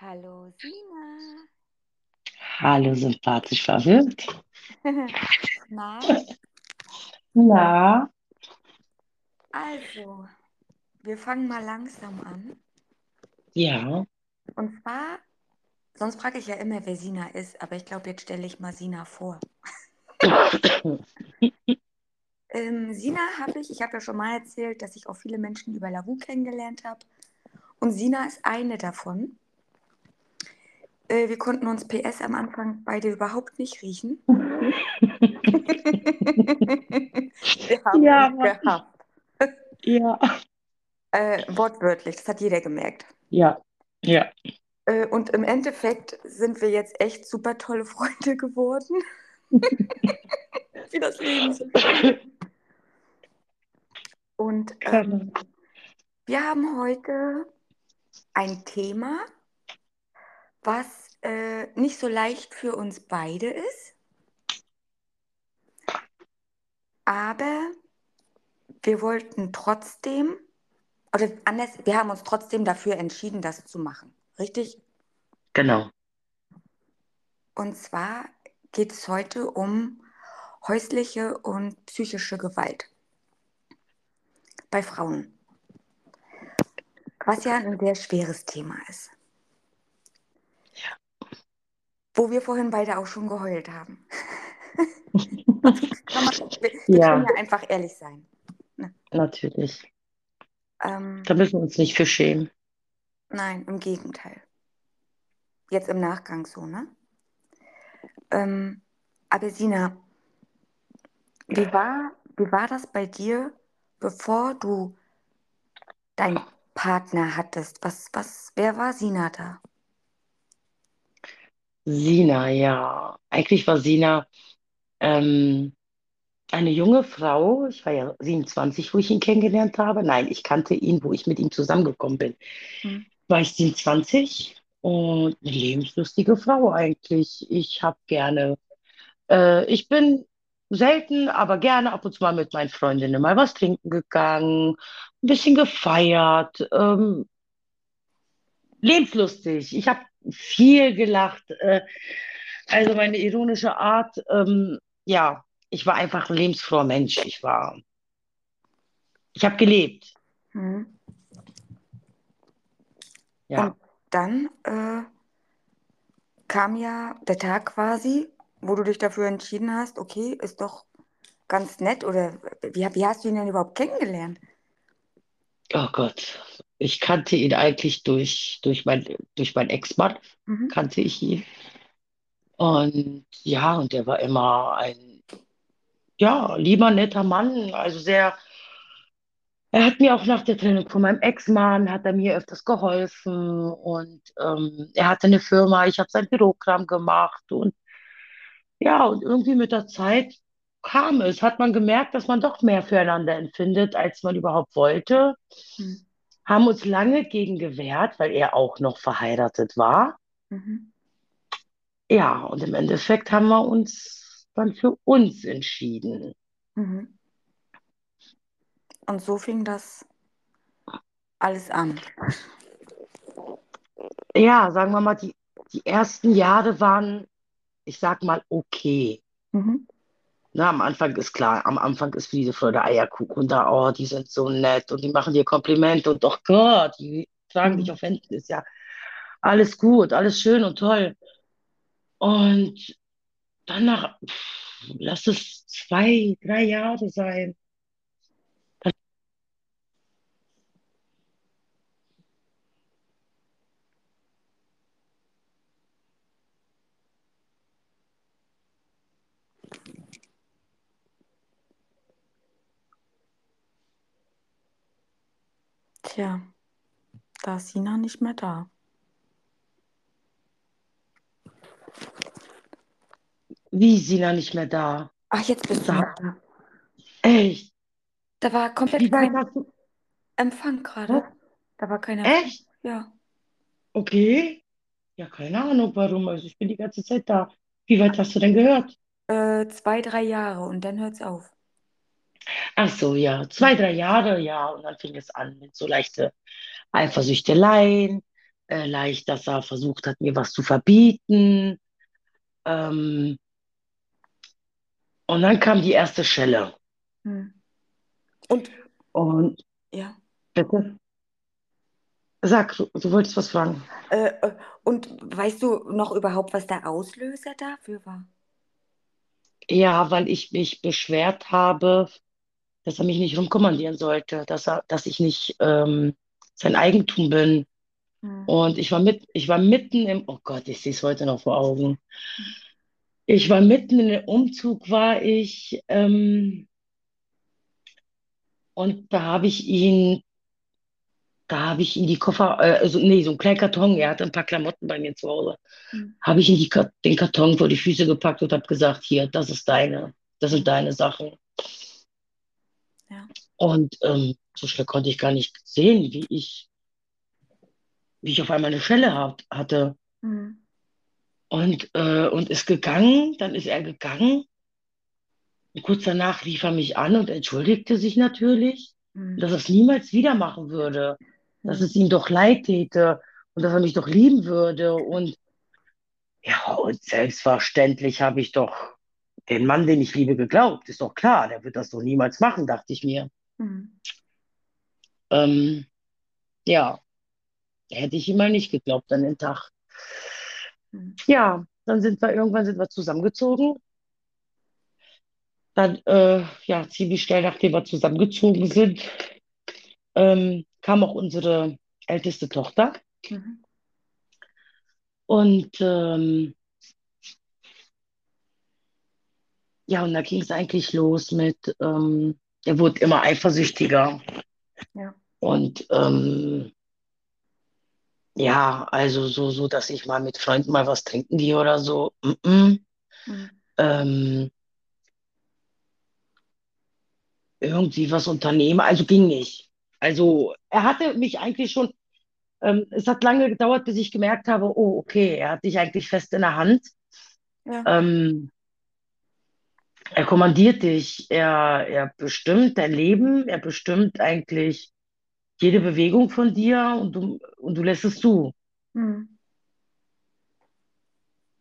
Hallo Sina. Hallo, sympathisch verwirrt. Na, Na, also, wir fangen mal langsam an. ja. Und zwar, sonst frage ich ja immer, wer Sina ist, aber ich glaube, jetzt stelle ich mal Sina vor. Ähm, Sina habe ich, ich habe ja schon mal erzählt, dass ich auch viele Menschen über Lavu kennengelernt habe. Und Sina ist eine davon. Äh, wir konnten uns PS am Anfang beide überhaupt nicht riechen. wir haben Ja, gehabt. ja. Äh, wortwörtlich, das hat jeder gemerkt. Ja, ja. Äh, und im Endeffekt sind wir jetzt echt super tolle Freunde geworden, wie das Leben so. Und ähm, wir haben heute ein Thema, was äh, nicht so leicht für uns beide ist, aber wir wollten trotzdem, oder anders, wir haben uns trotzdem dafür entschieden, das zu machen. Richtig? Genau. Und zwar geht es heute um häusliche und psychische Gewalt bei Frauen, was ja ein sehr schweres Thema ist. Wo wir vorhin beide auch schon geheult haben. Wir, wir können Ja, ja einfach ehrlich sein. Ne? natürlich. Ähm, Da müssen wir uns nicht für schämen. nein, im Gegenteil. Jetzt im Nachgang so, ne? Ähm, aber Sina, wie war, wie war das bei dir, bevor du deinen Partner hattest? Was, was, wer war Sina da? Sina, ja. Eigentlich war Sina ähm, eine junge Frau. Ich war ja 27, wo ich ihn kennengelernt habe. Nein, ich kannte ihn, wo ich mit ihm zusammengekommen bin. Hm? War ich 27 und eine lebenslustige Frau eigentlich. Ich habe gerne Äh, ich bin selten, aber gerne ab und zu mal mit meinen Freundinnen mal was trinken gegangen, ein bisschen gefeiert, ähm, lebenslustig. Ich habe viel gelacht. Äh, also meine ironische Art, ähm, ja, ich war einfach ein lebensfroher Mensch. Ich war, ich habe gelebt. Hm? Und Ja, dann äh, kam ja der Tag quasi, wo du dich dafür entschieden hast, okay, ist doch ganz nett. Oder wie, wie hast du ihn denn überhaupt kennengelernt? oh Gott. Ich kannte ihn eigentlich durch, durch mein, durch meinen Ex-Mann, Mhm. kannte ich ihn. Und ja, und der war immer ein Ja, lieber netter Mann, also sehr, er hat mir auch nach der Trennung von meinem Ex-Mann, hat er mir öfters geholfen und ähm, er hatte eine Firma, ich habe sein Bürokram gemacht und ja, und irgendwie mit der Zeit kam es, hat man gemerkt, dass man doch mehr füreinander empfindet, als man überhaupt wollte, Hm. Haben uns lange gegen gewehrt, weil er auch noch verheiratet war. Mhm. Ja, und im Endeffekt haben wir uns dann für uns entschieden. Mhm. Und so fing das alles an. Ja, sagen wir mal, die, die ersten Jahre waren ich sag mal, okay. Mhm. Na, am Anfang ist klar, am Anfang ist Friede, Freude, Eierkuchen da, oh, die sind so nett und die machen dir Komplimente und doch Gott, die tragen dich Mhm. auf Händen, ist ja alles gut, alles schön und toll. Und dann nach, pff, lass es zwei, drei Jahre sein. Tja, da ist Sina nicht mehr da. Wie ist Sina nicht mehr da? Ach, jetzt bist du Da, noch da. echt? Da war komplett Wie kein du? Empfang gerade. Da war kein Empfang. Echt? Ja. Okay. Ja, keine Ahnung warum. Also ich bin die ganze Zeit da. Wie weit hast du denn gehört? Äh, zwei, drei Jahre und dann hört's auf. Ach so, ja, zwei, drei Jahre, ja. Und dann fing es an mit so leichte Eifersüchteleien. äh, leicht, dass er versucht hat, mir was zu verbieten. Ähm, und dann kam die erste Schelle. Hm. Und Und ja. bitte, sag, du, du wolltest was fragen. Äh, äh, und weißt du noch überhaupt, was der Auslöser dafür war? Ja, weil ich mich beschwert habe, dass er mich nicht rumkommandieren sollte, dass er, dass ich nicht ähm, sein Eigentum bin. Hm. Und ich war mit, ich war mitten im, oh Gott, ich sehe es heute noch vor Augen. Ich war mitten in dem Umzug, war ich, ähm, und da habe ich ihn, da habe ich ihn die Koffer, äh, also nee, so einen kleinen Karton, er hatte ein paar Klamotten bei mir zu Hause, Hm. habe ich ihm die, den Karton vor die Füße gepackt und habe gesagt, hier, das ist deine, das sind deine Sachen. Ja. Und ähm, so schnell konnte ich gar nicht sehen, wie ich, wie ich auf einmal eine Schelle hab, hatte. Hm. Und, äh, und ist gegangen, dann ist er gegangen. Und kurz danach rief er mich an und entschuldigte sich natürlich, Hm. dass er es niemals wieder machen würde, dass Hm. es ihm doch leid täte und dass er mich doch lieben würde. Und ja, und selbstverständlich habe ich doch den Mann, den ich liebe, geglaubt. Ist doch klar, der wird das doch niemals machen, dachte ich mir. Hm. Ähm, ja, hätte ich ihm mal nicht geglaubt an den Tag. Hm. Ja, dann sind wir irgendwann sind wir zusammengezogen. Dann, äh, ja, ziemlich schnell, nachdem wir zusammengezogen sind, ähm, kam auch unsere älteste Tochter. Mhm. Und ähm, ja, und da ging es eigentlich los mit, ähm, er wurde immer eifersüchtiger. Ja. Und ähm, ja, also so, so, dass ich mal mit Freunden mal was trinken gehe oder so. Mm -mm. Hm. Ähm, irgendwie was unternehme, also ging nicht. Also er hatte mich eigentlich schon, ähm, es hat lange gedauert, bis ich gemerkt habe, oh, okay, er hat dich eigentlich fest in der Hand. Ja. Ähm, er kommandiert dich, er, er bestimmt dein Leben, er bestimmt eigentlich jede Bewegung von dir und du, und du lässt es zu. Hm.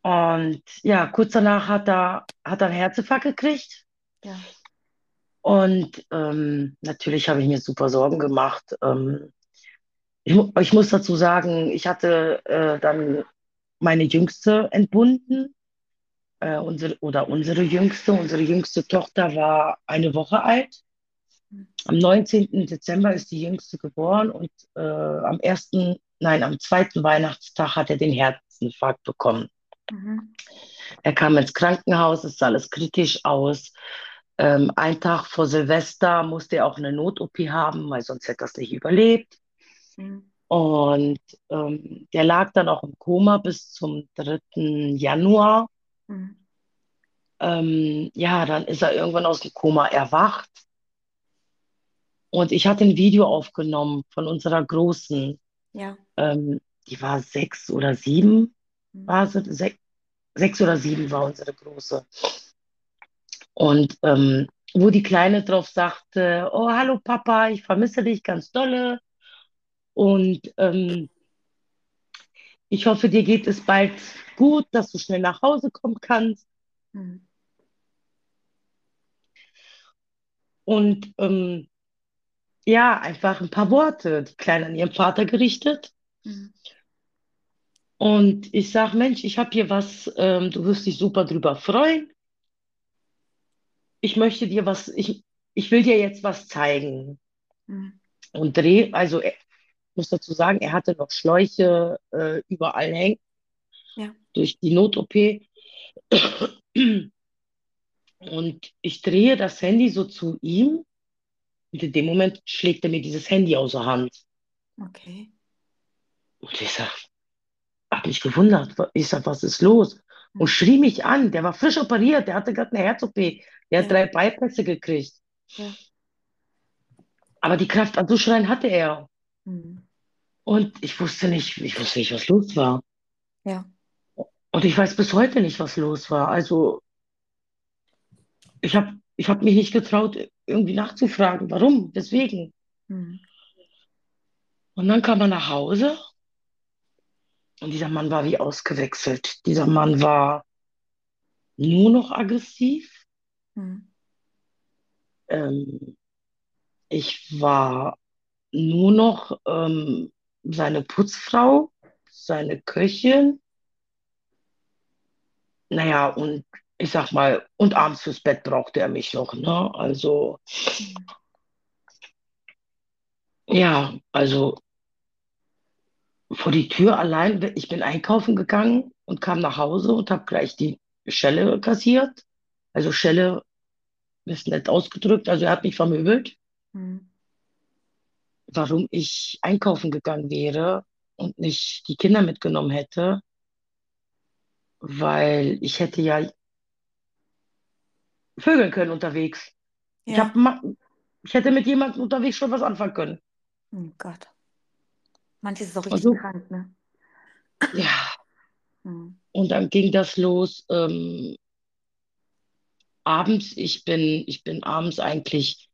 Und ja, kurz danach hat er, hat er einen Herzinfarkt gekriegt. Ja. Und ähm, natürlich habe ich mir super Sorgen gemacht. Ähm, ich, ich muss dazu sagen, ich hatte äh, dann meine Jüngste entbunden, äh, unsere, oder unsere Jüngste. Unsere jüngste Tochter war eine Woche alt. Am 19. Dezember ist die Jüngste geboren und äh, am ersten, nein, am zweiten Weihnachtstag hat er den Herzinfarkt bekommen. Mhm. Er kam ins Krankenhaus, es sah alles kritisch aus. Ähm, ein Tag vor Silvester musste er auch eine Not-OP haben, weil sonst hätte er es nicht überlebt. Hm. Und ähm, der lag dann auch im Koma bis zum 3. Januar. Hm. Ähm, ja, dann ist er irgendwann aus dem Koma erwacht. Und ich hatte ein Video aufgenommen von unserer Großen. Ja. Ähm, die war sechs oder sieben, Hm. war sie, sech, sechs oder sieben war unsere Große. Und ähm, wo die Kleine drauf sagte, oh, hallo Papa, ich vermisse dich ganz dolle. Und ähm, ich hoffe, dir geht es bald gut, dass du schnell nach Hause kommen kannst. Hm. Und ähm, ja, einfach ein paar Worte, die Kleine an ihren Vater gerichtet. Hm. Und ich sag, Mensch, ich habe hier was, ähm, du wirst dich super drüber freuen. Ich möchte dir was, ich, ich will dir jetzt was zeigen. Hm. Und dreh, also ich muss dazu sagen, er hatte noch Schläuche äh, überall hängen Ja. durch die Not-OP. Und ich drehe das Handy so zu ihm und in dem Moment schlägt er mir dieses Handy aus der Hand. Okay. Und ich sag, hab mich gewundert. Ich sag, was ist los? Und schrie mich an. Der war frisch operiert, der hatte gerade eine Herz-OP. Der hat Ja. drei Bypässe gekriegt. Ja. Aber die Kraft anzuschreien hatte er. Hm. Und ich wusste nicht, ich wusste nicht, was los war. Ja. Und ich weiß bis heute nicht, was los war. Also ich habe ich hab mich nicht getraut, irgendwie nachzufragen, warum, weswegen. Hm. Und dann kam er nach Hause Und dieser Mann war wie ausgewechselt. Dieser Mann war nur noch aggressiv. Hm. Ähm, ich war nur noch ähm, seine Putzfrau, seine Köchin. Naja, und ich sag mal, und abends fürs Bett brauchte er mich noch, ne? Also, ja, also vor die Tür allein, ich bin einkaufen gegangen und kam nach Hause und habe gleich die Schelle kassiert. Also Schelle ist nett ausgedrückt, also er hat mich vermöbelt, Hm. Warum ich einkaufen gegangen wäre und nicht die Kinder mitgenommen hätte, weil ich hätte ja vögeln können unterwegs. Ich Ja. hab, ich hätte mit jemandem unterwegs schon was anfangen können. Oh Gott. Manches ist auch richtig so, krank, ne? ja, Hm. und dann ging das los. Ähm, abends, ich bin, ich bin abends eigentlich,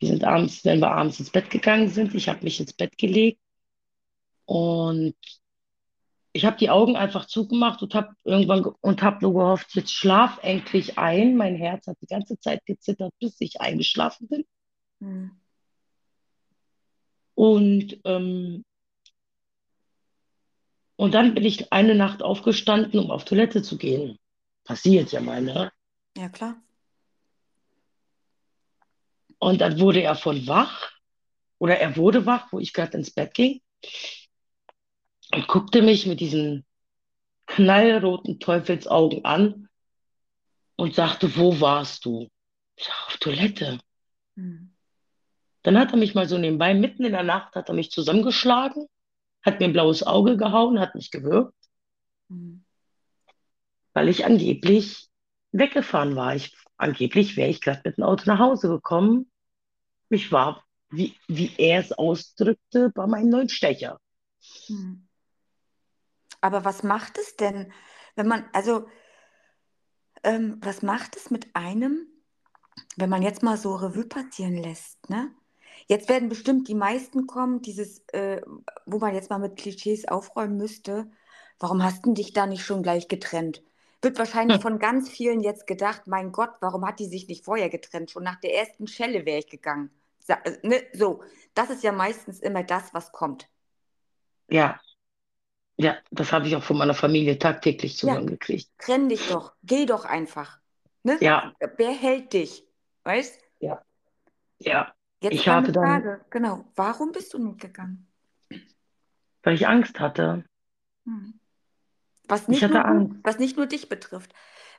wir sind abends, wenn wir abends ins Bett gegangen sind, ich habe mich ins Bett gelegt und ich habe die Augen einfach zugemacht und habe irgendwann ge- und habe nur gehofft, jetzt schlaf endlich ein. Mein Herz hat die ganze Zeit gezittert, bis ich eingeschlafen bin. Hm. Und, ähm, und dann bin ich eine Nacht aufgestanden, um auf Toilette zu gehen. Passiert ja mal, ne? Ja, klar. Und dann wurde er von wach, oder er wurde wach, wo ich gerade ins Bett ging, und guckte mich mit diesen knallroten Teufelsaugen an und sagte, wo warst du? Ich sag, auf Toilette. Hm. Dann hat er mich mal so nebenbei, mitten in der Nacht, hat er mich zusammengeschlagen, hat mir ein blaues Auge gehauen, hat mich gewürgt, Hm. weil ich angeblich weggefahren war. Ich, angeblich wäre ich gerade mit dem Auto nach Hause gekommen. Ich war, wie, wie er es ausdrückte, bei meinem neuen Stecher. Hm. Aber was macht es denn, wenn man, also, ähm, was macht es mit einem, wenn man jetzt mal so Revue passieren lässt, ne? Jetzt werden bestimmt die meisten kommen, dieses, äh, wo man jetzt mal mit Klischees aufräumen müsste. Warum hast du dich da nicht schon gleich getrennt? Wird wahrscheinlich Hm, von ganz vielen jetzt gedacht, mein Gott, warum hat die sich nicht vorher getrennt? Schon nach der ersten Schelle wäre ich gegangen. Äh, ne? So, das ist ja meistens immer das, was kommt. ja, ja, das habe ich auch von meiner Familie tagtäglich zu Ja, hören gekriegt. trenn dich doch, geh doch einfach. Ne? Ja, Wer hält dich? Weißt? ja, ja. Jetzt Ich habe dann, Frage, genau, warum bist du nicht gegangen? weil ich Angst hatte, Hm. Was ich nicht nur Angst. was nicht nur dich betrifft.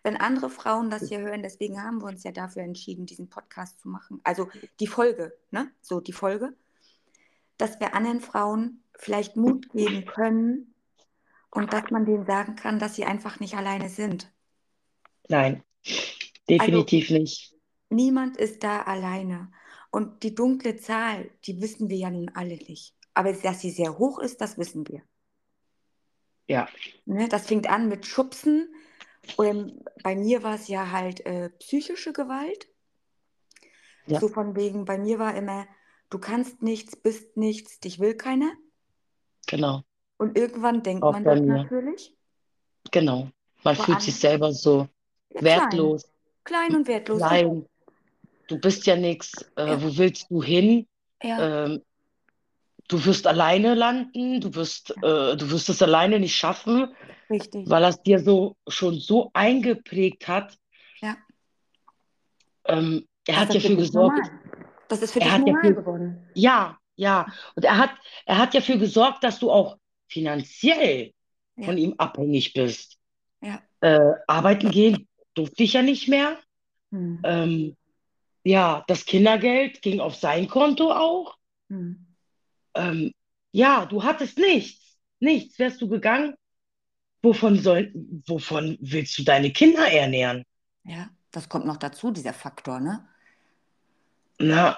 Wenn andere Frauen das hier hören, deswegen haben wir uns ja dafür entschieden, diesen Podcast zu machen. Also die Folge, ne? So die Folge, dass wir anderen Frauen vielleicht Mut geben können und dass man denen sagen kann, dass sie einfach nicht alleine sind. Nein, Also definitiv nicht. niemand ist da alleine. Und die dunkle Zahl, die wissen wir ja nun alle nicht. Aber dass sie sehr hoch ist, das wissen wir. Ja, Ne? Das fängt an mit Schubsen. Oder bei mir war es ja halt äh, psychische Gewalt. ja, So von wegen, bei mir war immer, du kannst nichts, bist nichts, dich will keiner. genau. Und irgendwann denkt Auch man das mir. natürlich. Genau. Man Vor fühlt sich allem, selber so ja, klein. wertlos, Klein und wertlos. Klein. Du bist ja nichts. Äh, Ja, wo willst du hin? ja, Ähm, du wirst alleine landen. Du wirst, äh, du wirst es alleine nicht schaffen, richtig. weil das dir so schon so eingeprägt hat. Ja, Ähm, er das hat ja für gesorgt. normal. Das ist für Er dich normal für, geworden. ja, ja. Und er hat, er hat ja für gesorgt, dass du auch finanziell von Ja, ihm abhängig bist. ja. Äh, arbeiten gehen durfte ich ja nicht mehr. Hm. Ähm, ja, das Kindergeld ging auf sein Konto auch. Hm. Ähm, ja, du hattest nichts. Nichts. Wärst du gegangen? Wovon soll, wovon willst du deine Kinder ernähren? Ja, das kommt noch dazu, dieser Faktor, ne? Na,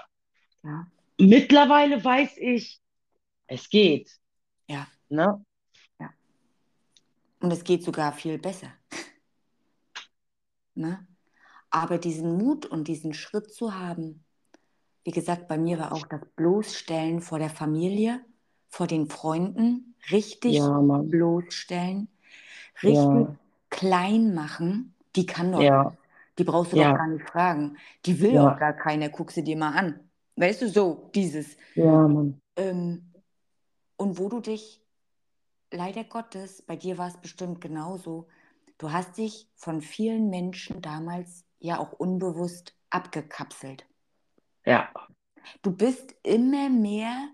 Ja, mittlerweile weiß ich, es geht. ja, Ne? ja. Und es geht sogar viel besser, ne? Aber diesen Mut und diesen Schritt zu haben, wie gesagt, bei mir war auch das Bloßstellen vor der Familie, vor den Freunden, richtig Ja, bloßstellen, richtig Ja, klein machen. Die kann doch ja. Die brauchst du doch gar nicht fragen. Die will auch ja, gar keiner. Guck sie dir mal an. Weißt du, so dieses. ja, Mann. Ähm, und wo du dich, leider Gottes, bei dir war es bestimmt genauso, du hast dich von vielen Menschen damals ja auch unbewusst abgekapselt. Ja, Du bist immer mehr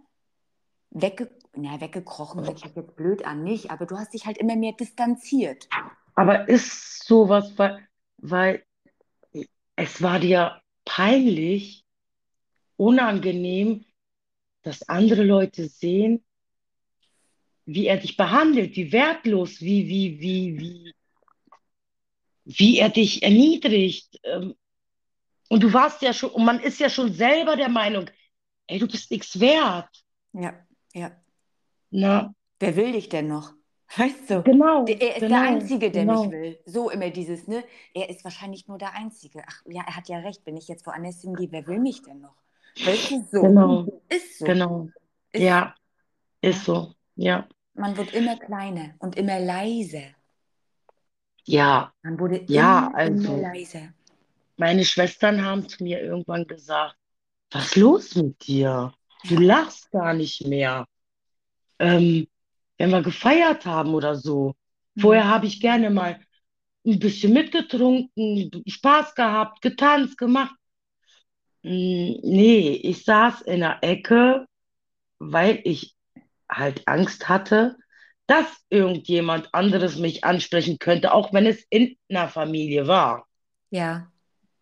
wegge na, weggekrochen, hört sich jetzt blöd an, nicht, aber du hast dich halt immer mehr distanziert. aber ist sowas, weil, weil es war dir peinlich, unangenehm, dass andere Leute sehen, wie er dich behandelt, wie wertlos, wie, wie, wie, wie, wie er dich erniedrigt. Ähm, Und du warst ja schon, und man ist ja schon selber der Meinung, ey, du bist nichts wert. Ja, ja. Na, Wer will dich denn noch? Weißt du? genau, Der, er ist der genau, Einzige, der mich genau, will. So immer dieses, ne? Er ist wahrscheinlich nur der Einzige. Ach ja, er hat ja recht. Wenn ich jetzt woanders hingehe, wer will mich denn noch? Weißt du, so. genau, Ist so. genau. Ist, Ja, ja. ist so. Ja, Man wird immer kleiner und immer leiser. ja, Man wurde ja, immer, immer also leiser. Meine Schwestern haben zu mir irgendwann gesagt, was ist los mit dir? Du lachst gar nicht mehr. Ähm, wenn wir gefeiert haben oder so. Vorher Hm. habe ich gerne mal ein bisschen mitgetrunken, Spaß gehabt, getanzt, gemacht. Mm, Nee, ich saß in der Ecke, weil ich halt Angst hatte, dass irgendjemand anderes mich ansprechen könnte, auch wenn es in einer Familie war. Ja.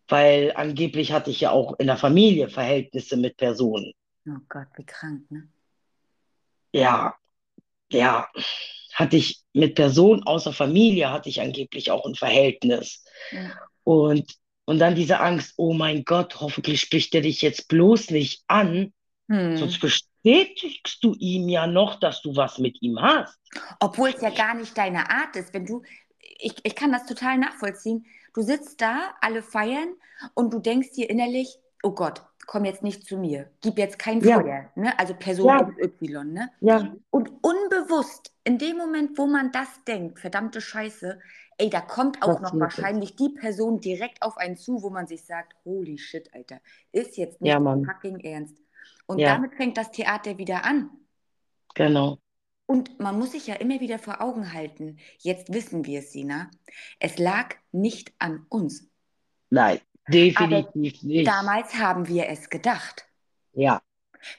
Weil angeblich hatte ich ja auch in der Familie Verhältnisse mit Personen. Oh Gott, wie krank, ne? Ja, ja, hatte ich mit Personen außer Familie, hatte ich angeblich auch ein Verhältnis. Ja. Und, und dann diese Angst, oh mein Gott, hoffentlich spricht er dich jetzt bloß nicht an, sonst Hm. bestätigst du ihm ja noch, dass du was mit ihm hast. Obwohl es ja gar nicht deine Art ist. Wenn du, ich, ich kann das total nachvollziehen. Du sitzt da, alle feiern und du denkst dir innerlich, oh Gott, komm jetzt nicht zu mir. Gib jetzt kein Ja. Feuer. Ne? Also Person Ja. XY. Ne? Ja, Und unbewusst, in dem Moment, wo man das denkt, verdammte Scheiße, ey, da kommt auch noch Passiert es. wahrscheinlich die Person direkt auf einen zu, wo man sich sagt, holy shit, Alter, ist jetzt nicht Ja, fucking Ernst. Und Ja. damit fängt das Theater wieder an. genau. Und man muss sich ja immer wieder vor Augen halten, jetzt wissen wir es, Sina, es lag nicht an uns. Nein, definitiv nicht. Damals haben wir es gedacht. Ja,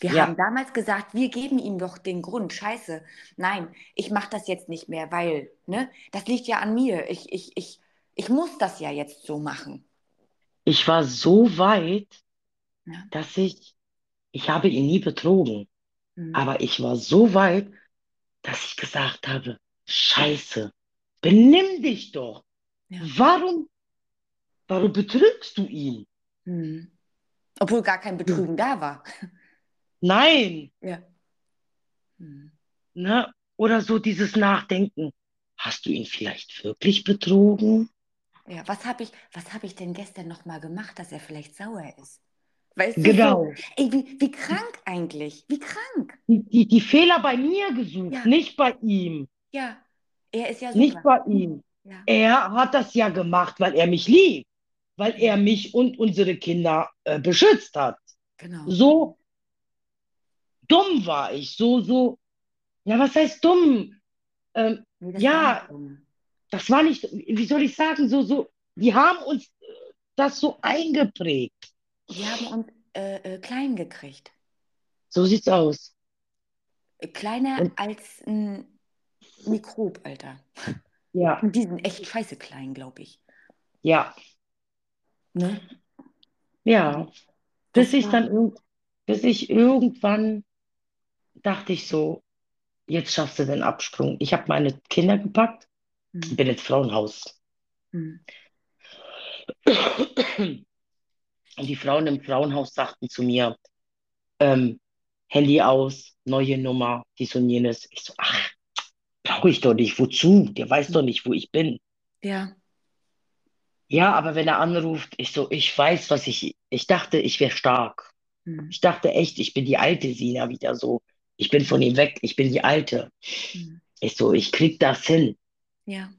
Wir Ja. haben damals gesagt, wir geben ihm doch den Grund. Scheiße, nein, ich mache das jetzt nicht mehr, weil, ne, das liegt ja an mir. Ich, ich, ich, ich muss das ja jetzt so machen. ich war so weit, Ja. dass ich, ich habe ihn nie betrogen, Hm. aber ich war so weit, dass ich gesagt habe, Scheiße, benimm dich doch. Ja. Warum, warum betrügst du ihn? Hm. Obwohl gar kein Betrügen da war. Nein, Ja. Hm. ne? Oder so dieses Nachdenken. Hast du ihn vielleicht wirklich betrogen? Ja, was habe ich, was hab ich denn gestern noch mal gemacht, dass er vielleicht sauer ist? Weißt du, Genau. so, ey, wie, wie krank eigentlich? Wie krank? Die, die, die Fehler bei mir gesucht, Ja. nicht bei ihm. Ja, er ist ja Nicht super. bei ihm. Ja. Er hat das ja gemacht, weil er mich liebt, weil er mich und unsere Kinder äh, beschützt hat. Genau. So dumm war ich, so, so, ja, was heißt dumm? Ähm, Nee, Ja. war nicht dumm. das war nicht, wie soll ich sagen, so, so, die haben uns äh, das so eingeprägt. Die haben uns äh, äh, klein gekriegt. So sieht's aus. Äh, Kleiner Und- als ein Mikrob, Alter. Ja, Und die sind echt scheiße klein, glaube ich. ja, Ne? ja. Bis ich dann bis ich irgendwann dachte ich so, jetzt schaffst du den Absprung. Ich habe meine Kinder gepackt, Hm. bin ins Frauenhaus. Hm. Und die Frauen im Frauenhaus sagten zu mir, ähm, Handy aus, neue Nummer, dies und jenes. Ich so, ach, brauche ich doch nicht. Wozu? Der weiß doch nicht, wo ich bin. Ja. Ja, aber wenn er anruft, ich so, ich weiß, was ich, ich dachte, ich wäre stark. Hm. Ich dachte echt, ich bin die alte Sina wieder so. Ich bin von ihm weg, ich bin die Alte. Hm. Ich so, ich krieg das hin. Ja.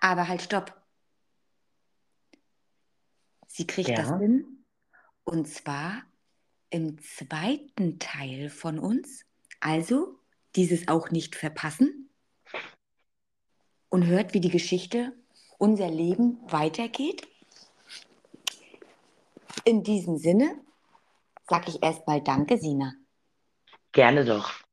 Aber halt, stopp. Sie kriegt Ja. das hin. Und zwar im zweiten Teil von uns. Also dieses auch nicht verpassen. Und hört, wie die Geschichte, unser Leben weitergeht. In diesem Sinne sage ich erstmal Danke, Sina. Gerne doch.